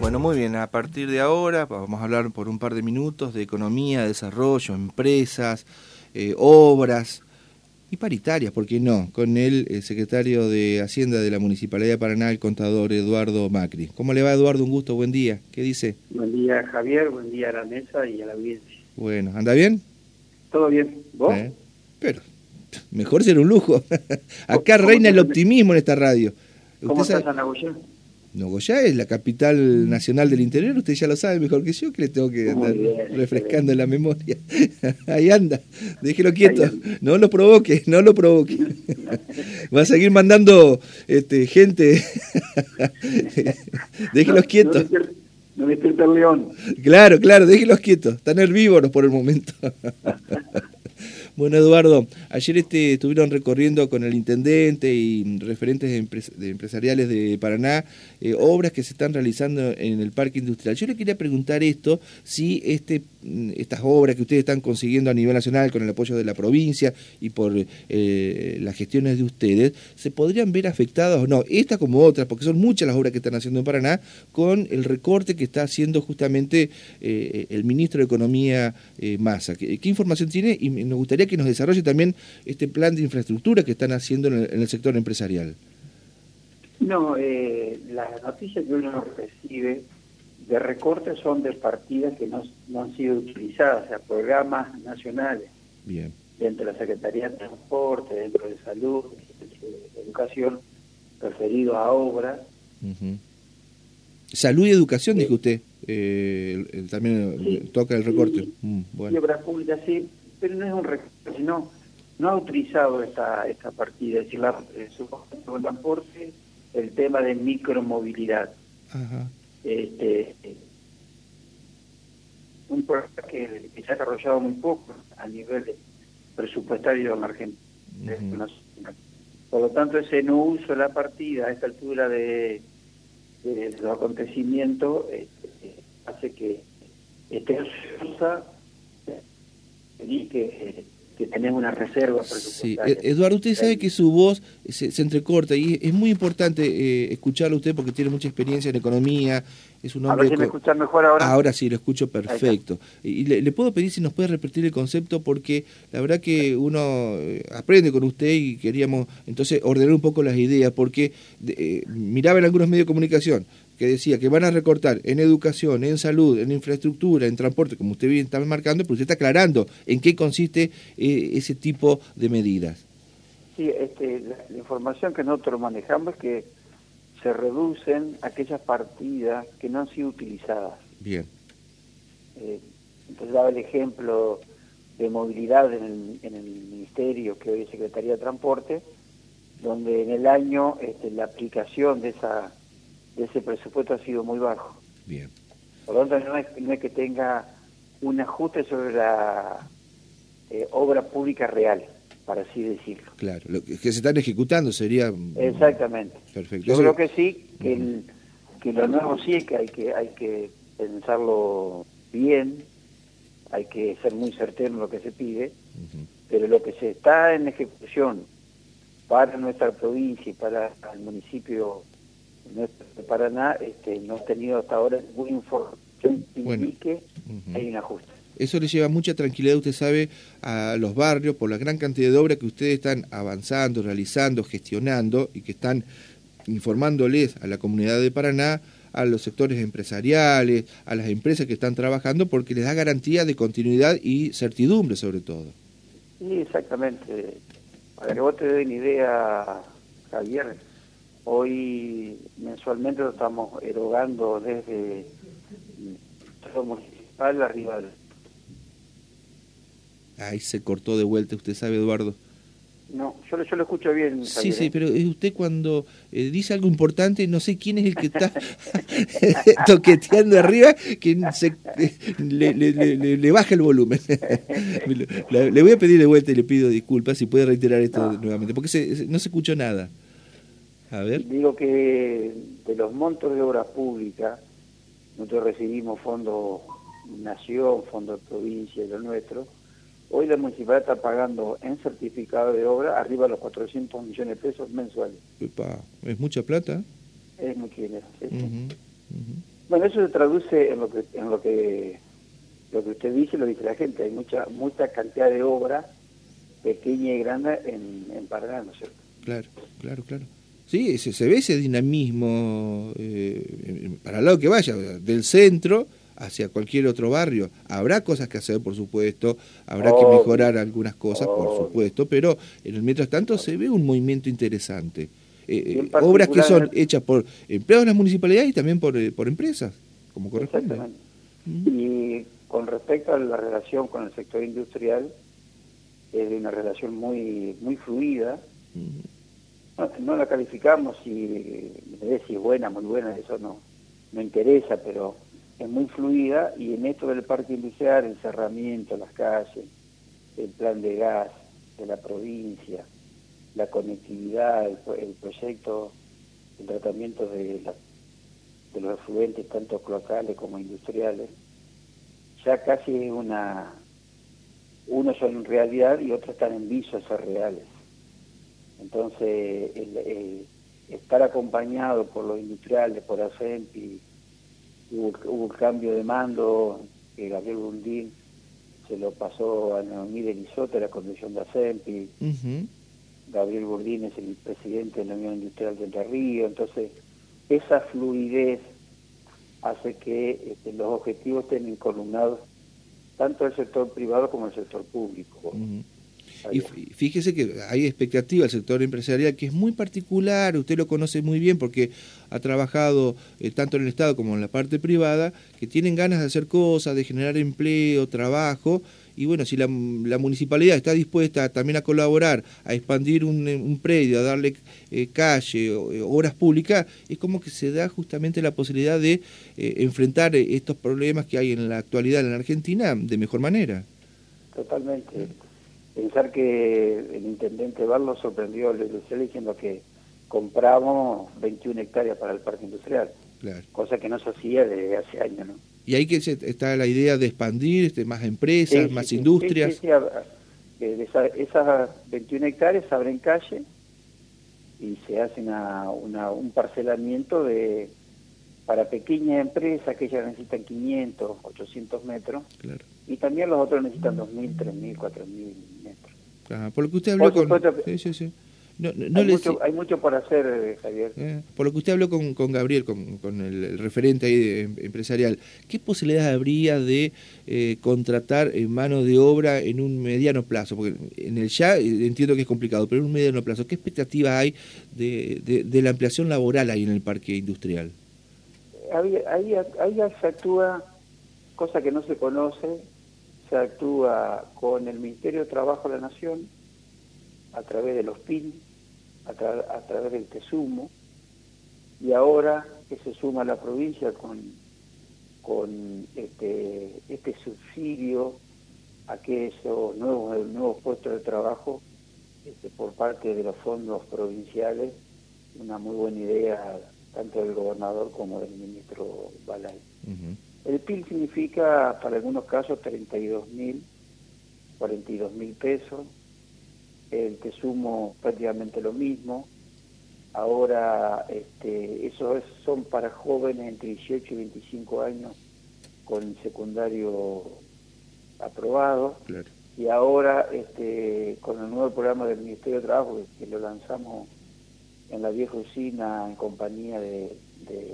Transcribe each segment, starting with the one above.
Bueno, muy bien, a partir de ahora vamos a hablar por un par de minutos de economía, desarrollo, empresas, eh, obras y paritarias, ¿por qué no? Con el, el, secretario de Hacienda de la Municipalidad de Paraná, el contador Eduardo Macri. ¿Cómo le va Eduardo? Un gusto, buen día. ¿Qué dice? Buen día Javier, buen día a la mesa y a la audiencia. Bueno, ¿anda bien? Todo bien, ¿vos? Eh, pero mejor ser un lujo. Acá reina el optimismo en esta radio. ¿Cómo está San Agustín? Nogoyá es la capital nacional del interior, usted ya lo sabe mejor que yo, que le tengo que andar bien, refrescando la memoria. Ahí anda, déjelo quieto, no lo provoque, no lo provoque. Va a seguir mandando este, gente, déjelos no, quietos. No despierta el león. Claro, claro, déjelos quietos, están herbívoros por el momento. Bueno, Eduardo, ayer este, estuvieron recorriendo con el intendente y referentes de, empres de empresariales de Paraná eh, obras que se están realizando en el parque industrial. Yo le quería preguntar esto, si este, estas obras que ustedes están consiguiendo a nivel nacional con el apoyo de la provincia y por eh, las gestiones de ustedes, se podrían ver afectadas o no, esta como otras, porque son muchas las obras que están haciendo en Paraná, con el recorte que está haciendo justamente eh, el ministro de Economía Massa. ¿Qué, ¿Qué información tiene? Y nos gustaría que nos desarrolle también este plan de infraestructura que están haciendo en el, en el sector empresarial. No, eh, las noticias que uno recibe de recortes son de partidas que no, no, han sido utilizadas, o sea, programas nacionales. Bien. Dentro de la Secretaría de Transporte, dentro de Salud, de Educación, referido a obras. Uh -huh. Salud y educación, sí. dijo usted. Eh, también sí. toca el recorte. Mm, bueno. Y obras públicas, sí, pero no es un recorte, sino no ha utilizado esta, esta partida, es decir, la, su transporte el tema de micromovilidad. Ajá. Este, un programa que, que, se ha desarrollado muy poco a nivel presupuestario en Argentina. Uh -huh. Por lo tanto, ese no uso de la partida a esta altura de, de, de los acontecimientos este, hace que esté usa que que tenemos una reserva presupuestaria. Sí. Eduardo, usted sabe que su voz se, se entrecorta y es muy importante eh, escucharlo usted porque tiene mucha experiencia en economía, es un hombre... A ver si me escucha mejor ahora. Ahora sí, lo escucho perfecto. Y le, le, puedo pedir si nos puede repetir el concepto porque la verdad que uno eh, aprende con usted y queríamos entonces ordenar un poco las ideas porque eh, miraba en algunos medios de comunicación que decía que van a recortar en educación, en salud, en infraestructura, en transporte, como usted bien está marcando, pero usted está aclarando en qué consiste eh, ese tipo de medidas. Sí, este, la, la, información que nosotros manejamos es que se reducen aquellas partidas que no han sido utilizadas. Bien. Eh, entonces daba el ejemplo de movilidad en el, en el, Ministerio, que hoy es Secretaría de Transporte, donde en el año este, la aplicación de esa ese presupuesto ha sido muy bajo. Bien. Por lo tanto, no es, no es que tenga un ajuste sobre la eh, obra pública real, para así decirlo. Claro, lo que, se están ejecutando sería... Exactamente. Perfecto. Yo Eso... creo que sí, que, el, que lo nuevo sí es que hay que, hay que pensarlo bien, hay que ser muy certero en lo que se pide, uh -huh. pero lo que se está en ejecución para nuestra provincia y para el municipio de Paraná este, no ha tenido hasta ahora información que bueno. indique uh -huh. hay un ajuste. Eso le lleva mucha tranquilidad, usted sabe, a los barrios por la gran cantidad de obras que ustedes están avanzando, realizando, gestionando y que están informándoles a la comunidad de Paraná, a los sectores empresariales, a las empresas que están trabajando, porque les da garantía de continuidad y certidumbre sobre todo. Sí, exactamente. Para que vos te den idea, Javier, Hoy mensualmente lo estamos erogando desde el municipal arriba del... Ahí se cortó de vuelta, usted sabe, Eduardo. No, yo, yo lo escucho bien. Sí, sí, pero es usted cuando eh, dice algo importante, no sé quién es el que está toqueteando arriba, que se, le, le, le, le, baja el volumen. le, voy a pedir de vuelta y le pido disculpas si puede reiterar esto no. nuevamente, porque se, no se escuchó nada. A ver. Digo que de los montos de obras públicas, nosotros recibimos fondos nación, fondos de provincia y lo nuestro. Hoy la municipalidad está pagando en certificado de obra arriba de los 400 millones de pesos mensuales. Epa, ¿Es mucha plata? Es mucho dinero. ¿sí? Uh -huh, uh -huh. Bueno, eso se traduce en lo que en lo que lo que usted dice, lo dice la gente. Hay mucha mucha cantidad de obra pequeña y grande en, en Paraná, ¿no es cierto? Claro, claro, claro. Sí, se, ve ese dinamismo eh, para el lado que vaya, del centro hacia cualquier otro barrio. Habrá cosas que hacer, por supuesto, habrá que mejorar algunas cosas, por supuesto, pero en el mientras tanto se ve un movimiento interesante. Eh, eh, obras que son hechas por empleados de las municipalidades y también por, por empresas, como corresponde. Y con respecto a la relación con el sector industrial, es una relación muy muy fluida no, la calificamos si, si es buena, muy buena, eso no, no interesa, pero es muy fluida y en esto del parque industrial, el cerramiento, las calles, el plan de gas de la provincia, la conectividad, el, proyecto, el tratamiento de, los afluentes, tanto locales como industriales, ya casi es una, unos son realidad y otros están en visos a reales. Entonces, el, estar acompañado por los industriales, por ASEMPI, hubo, hubo cambio de mando, que Gabriel Bundín se lo pasó a Noemí de Lizote, la condición de ASEMPI. Gabriel Burdín es el presidente de la Unión Industrial de Entre Ríos, entonces esa fluidez hace que este, los objetivos estén columnados tanto el sector privado como el sector público. Y fíjese que hay expectativa del sector empresarial que es muy particular, usted lo conoce muy bien porque ha trabajado eh, tanto en el Estado como en la parte privada, que tienen ganas de hacer cosas, de generar empleo, trabajo, y bueno, si la, municipalidad está dispuesta también a colaborar, a expandir un, predio, a darle eh, calle, eh, obras públicas, es como que se da justamente la posibilidad de enfrentar estos problemas que hay en la actualidad en la Argentina de mejor manera. Totalmente pensar que el intendente Barlo sorprendió al industrial diciendo que compramos 21 hectáreas para el parque industrial, cosa que no se hacía desde hace años, ¿no? Y ahí que está la idea de expandir este, más empresas, más industrias. esas 21 hectáreas se abren calle y se hace una, un parcelamiento de para pequeñas empresas que ya necesitan 500, 800 metros. Y también los otros necesitan 2.000, 3.000, 4.000 por lo que usted habló con... Sí, sí, sí. No, hay, mucho, hay, mucho, por hacer, eh, Javier. Eh, por lo que usted habló con, con Gabriel, con, con el, referente ahí de, em, empresarial, ¿qué posibilidades habría de eh, contratar mano de obra en un mediano plazo? Porque en el ya entiendo que es complicado, pero en un mediano plazo, ¿qué expectativa hay de, de, de la ampliación laboral ahí en el parque industrial? Ahí, ahí, ahí se actúa, cosa que no se conoce, se actúa con el Ministerio de Trabajo de la Nación, a través de los PIN, a, través del TESUMO, y ahora que se suma la provincia con, con este, este subsidio a que esos nuevos, nuevos puestos de trabajo este, por parte de los fondos provinciales, una muy buena idea tanto del gobernador como del ministro Balay. El PIL significa, para algunos casos, 32 mil, 42 mil pesos. El que sumo prácticamente lo mismo. Ahora, este, eso son para jóvenes entre 18 y 25 años con secundario aprobado. Y ahora, este, con el nuevo programa del Ministerio de Trabajo, que lo lanzamos en la vieja usina en compañía de,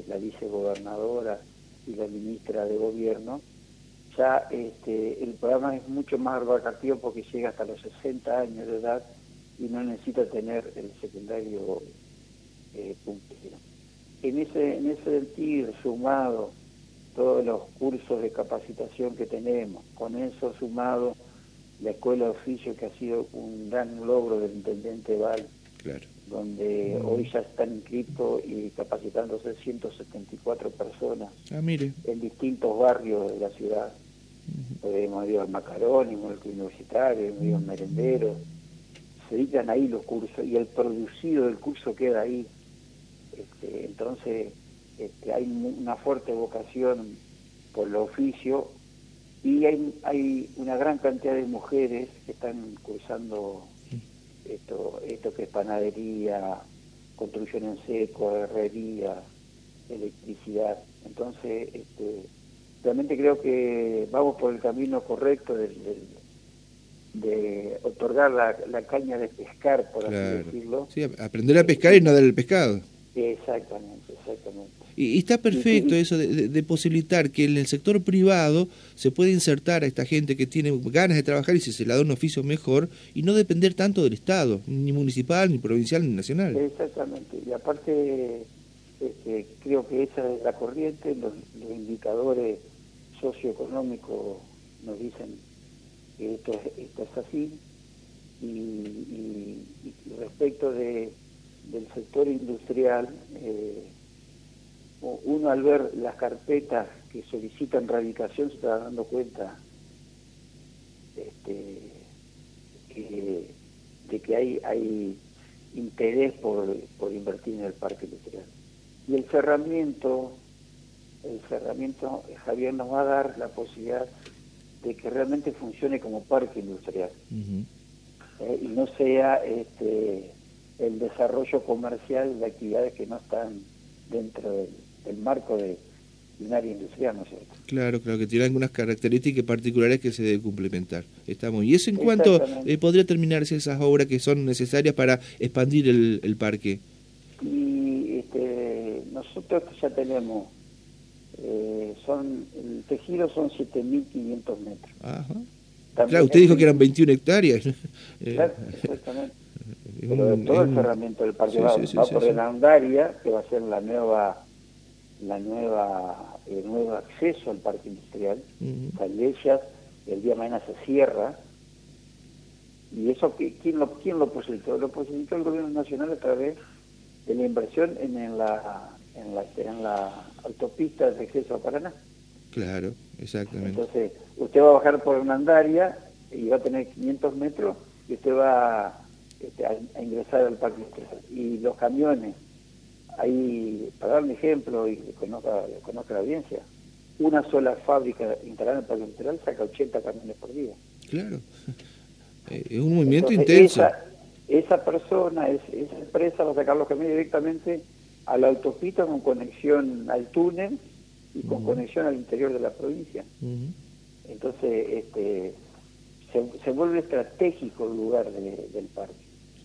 la vicegobernadora y la ministra de Gobierno, ya este, el programa es mucho más abarcativo porque llega hasta los 60 años de edad y no necesita tener el secundario eh, En ese, en ese sentido, sumado todos los cursos de capacitación que tenemos, con eso sumado la escuela de oficio que ha sido un gran logro del intendente Val, claro donde hoy ya están inscritos y capacitándose 174 personas ah, mire. en distintos barrios de la ciudad. Hemos ido al Macarón, hemos ido al Universitario, hemos ido al Merendero. Se dedican ahí los cursos y el producido del curso queda ahí. Este, entonces este, hay una fuerte vocación por el oficio y hay, hay una gran cantidad de mujeres que están cursando esto, esto que es panadería, construcción en seco, herrería, electricidad. Entonces, este, realmente creo que vamos por el camino correcto de, de, otorgar la, caña de pescar, por así decirlo. Sí, aprender a pescar y no dar el pescado. Exactamente, exactamente. Y, está perfecto eso de, posibilitar que en el sector privado se pueda insertar a esta gente que tiene ganas de trabajar y se le da un oficio mejor y no depender tanto del Estado, ni municipal, ni provincial, ni nacional. Exactamente. Y aparte, este, creo que esa es la corriente, los, indicadores socioeconómicos nos dicen que esto, esto es así. Y, respecto de, del sector industrial, eh, uno al ver las carpetas que solicitan radicación se está dando cuenta este, de que hay, hay interés por, por invertir en el parque industrial. Y el cerramiento, el cerramiento, Javier nos va a dar la posibilidad de que realmente funcione como parque industrial eh, y no sea este, el desarrollo comercial de actividades que no están dentro del el marco de, un área industrial, ¿no es cierto? Claro, claro, que tiene algunas características particulares que se deben complementar. Estamos. ¿Y eso en cuanto eh, podría terminarse esas obras que son necesarias para expandir el, parque? Y este, nosotros ya tenemos, eh, son el tejido son 7.500 metros. Ajá. claro, usted dijo que eran 21 hectáreas. Claro, exactamente. Pero todo el cerramiento del parque va, por el Andaria, que va a ser la nueva la nueva el nuevo acceso al parque industrial, uh el día de mañana se cierra, y eso ¿quién lo, quién lo posibilitó? Lo posibilitó el gobierno nacional a través de la inversión en, la, en, la, en la autopista de acceso a Paraná. Claro, exactamente. Entonces, usted va a bajar por una andaria y va a tener 500 metros y usted va este, a, ingresar al parque industrial. Y los camiones Ahí, para dar un ejemplo y que conozca, la audiencia, una sola fábrica instalada en el Parque Industrial saca 80 camiones por día. Claro, eh, es un movimiento intenso. Esa, persona, esa empresa va a sacar los camiones directamente a la autopista con conexión al túnel y con conexión al interior de la provincia. Entonces, este, se, vuelve estratégico el lugar del parque.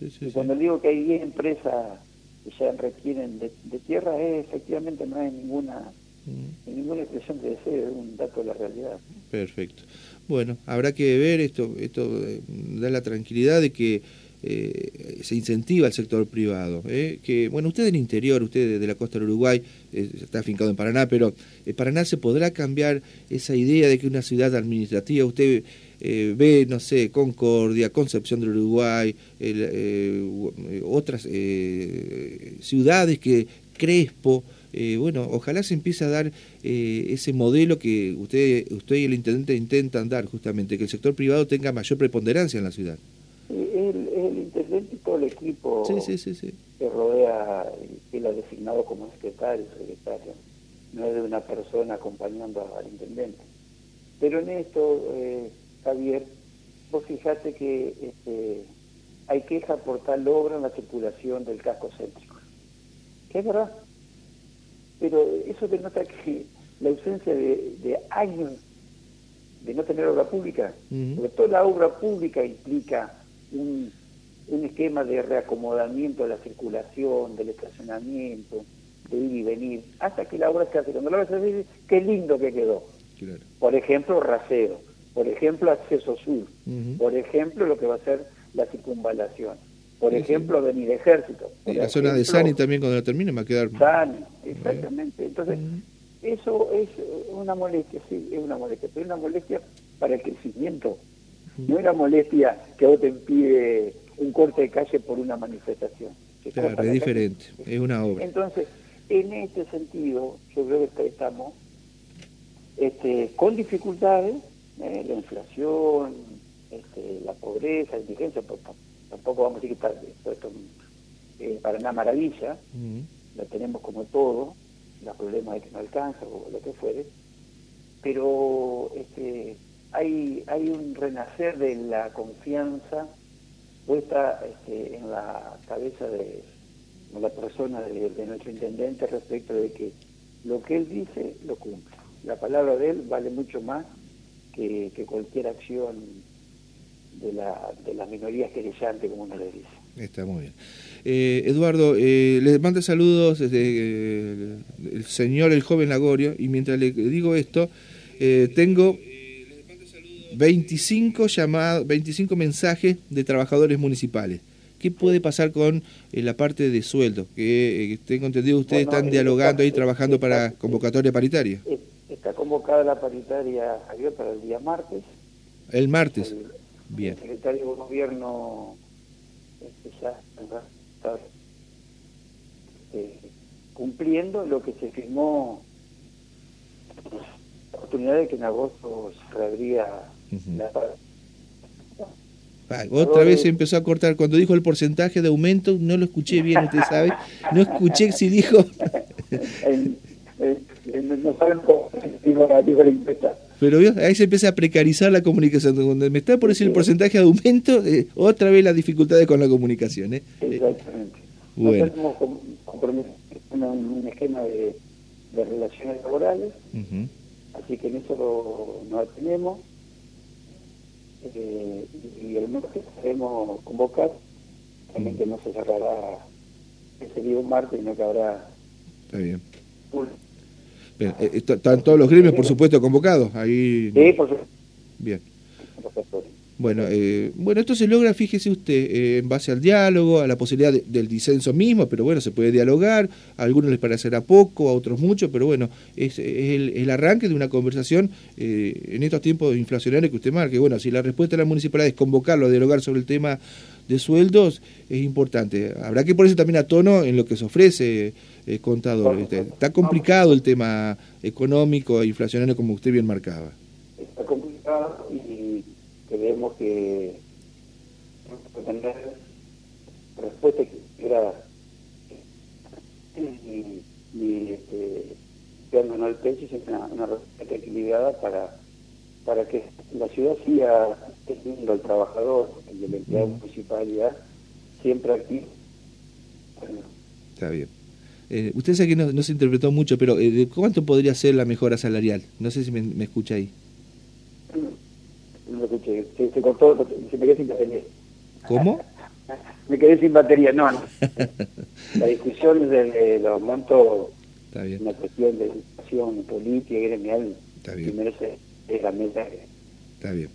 y cuando digo que hay 10 empresas que ya requieren de, tierra, es, efectivamente no hay ninguna, mm. ninguna expresión de deseo, es un dato de la realidad. Perfecto. Bueno, habrá que ver, esto, esto eh, da la tranquilidad de que eh, se incentiva el sector privado. Eh, que Bueno, usted del interior, usted de la costa del Uruguay, está afincado en Paraná, pero Paraná se podrá cambiar esa idea de que una ciudad administrativa, usted eh, ve, no sé, Concordia, Concepción del Uruguay, eh, otras eh, ciudades que Crespo, bueno, ojalá se empiece a dar ese modelo que usted, usted y el intendente intentan dar justamente, que el sector privado tenga mayor preponderancia en la ciudad. El, el intendente y todo el equipo que rodea, él ha designado como secretario, secretario, no es de una persona acompañando al intendente. Pero en esto, Javier, vos fijate que este, hay queja por tal obra en la circulación del casco céntrico. Que es verdad. Pero eso denota que la ausencia de, años de no tener obra pública, porque toda la obra pública implica un, esquema de reacomodamiento de la circulación, del estacionamiento, de ir y venir, hasta que la obra se hace. Cuando la obra se hace, qué lindo que quedó. Por ejemplo, rasero por ejemplo, acceso sur, por ejemplo, lo que va a ser la circunvalación, por ejemplo, venir ejército. Y la zona de Sani también cuando la termine va a quedar... Sani, exactamente. Entonces, eso es una molestia, sí, es una molestia, pero es una molestia para el crecimiento. No es una molestia que vos te impide un corte de calle por una manifestación. Claro, es diferente, es una obra. Entonces, en este sentido, yo creo que estamos este, con dificultades, eh, la inflación, este, la pobreza, la indigencia, pues, tampoco vamos a decir que está esto eh, para una maravilla, la tenemos como todo, los problemas de que no alcanza o lo que fuere, pero este, hay, hay un renacer de la confianza puesta este, en la cabeza de, la persona de, nuestro intendente respecto de que lo que él dice lo cumple. La palabra de él vale mucho más que, cualquier acción de, la, de las minorías querellantes, como uno le dice. Está muy bien. Eh, Eduardo, eh, les mando saludos desde eh, el señor, el joven Lagorio, y mientras le digo esto, eh, tengo 25 llamados, 25 mensajes de trabajadores municipales. ¿Qué puede pasar con la parte de sueldo? Que tengo entendido ustedes están dialogando ahí, trabajando para convocatoria paritaria. Está convocada la paritaria, Javier, para el día martes. El martes. Bien. El secretario de Gobierno este, ya está eh, cumpliendo lo que se firmó la oportunidad de que en agosto se reabría ah, otra vez se empezó a cortar. Cuando dijo el porcentaje de aumento, no lo escuché bien, usted sabe. No escuché si dijo. no saben cómo dijo la encuesta. Pero ahí se empieza a precarizar la comunicación. Cuando me está por decir el porcentaje de aumento, eh, otra vez las dificultades con la comunicación. ¿eh? Exactamente. Bueno. Nosotros tenemos un, esquema de, relaciones laborales, así que en eso nos atenemos. Eh, y el martes queremos convocar, también que no se cerrará ese día un martes, sino que habrá... Está bien. Eh, están todos los gremios, por supuesto, convocados. Ahí... Sí, por supuesto. Bien. Bueno, eh, bueno, esto se logra, fíjese usted, eh, en base al diálogo, a la posibilidad del disenso mismo, pero bueno, se puede dialogar, a algunos les parecerá poco, a otros mucho, pero bueno, es, el, arranque de una conversación en estos tiempos inflacionarios que usted marque. Bueno, si la respuesta de la municipalidad es convocarlo a dialogar sobre el tema de sueldos, es importante. Habrá que ponerse también a tono en lo que se ofrece, eh, contador. Está complicado el tema económico e inflacionario como usted bien marcaba. Está complicado y creemos que tener respuesta era y, y este, no el pecho es una, una respuesta equilibrada para para que la ciudad siga teniendo al trabajador y el empleado mm. municipal siempre aquí. Está bien. Eh, usted sabe que no, se interpretó mucho, pero eh, ¿de cuánto podría ser la mejora salarial? No sé si me, escucha ahí. No lo escuché, se, cortó, se me quedé sin batería. ¿Cómo? me quedé sin batería, no, no. la discusión de, los montos Está bien. una cuestión de educación política y gremial. Está bien. Primero es la mesa Está bien,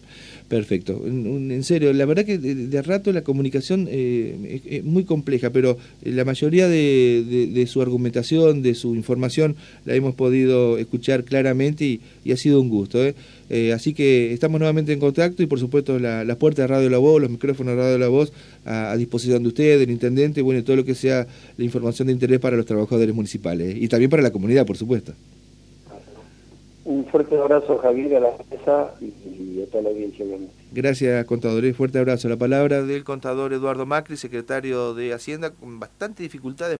perfecto. En, serio, la verdad que de, rato la comunicación eh, es, muy compleja, pero la mayoría de, su argumentación, de su información, la hemos podido escuchar claramente y, ha sido un gusto. ¿eh? Eh, así que estamos nuevamente en contacto y por supuesto las la puertas de Radio La Voz, los micrófonos de Radio La Voz a, disposición de usted, del intendente, bueno, todo lo que sea la información de interés para los trabajadores municipales y también para la comunidad, por supuesto. Un fuerte abrazo, Javier, a la mesa y, a toda la audiencia, Gracias, contador. Fuerte abrazo. La palabra del contador Eduardo Macri, secretario de Hacienda, con bastante dificultades.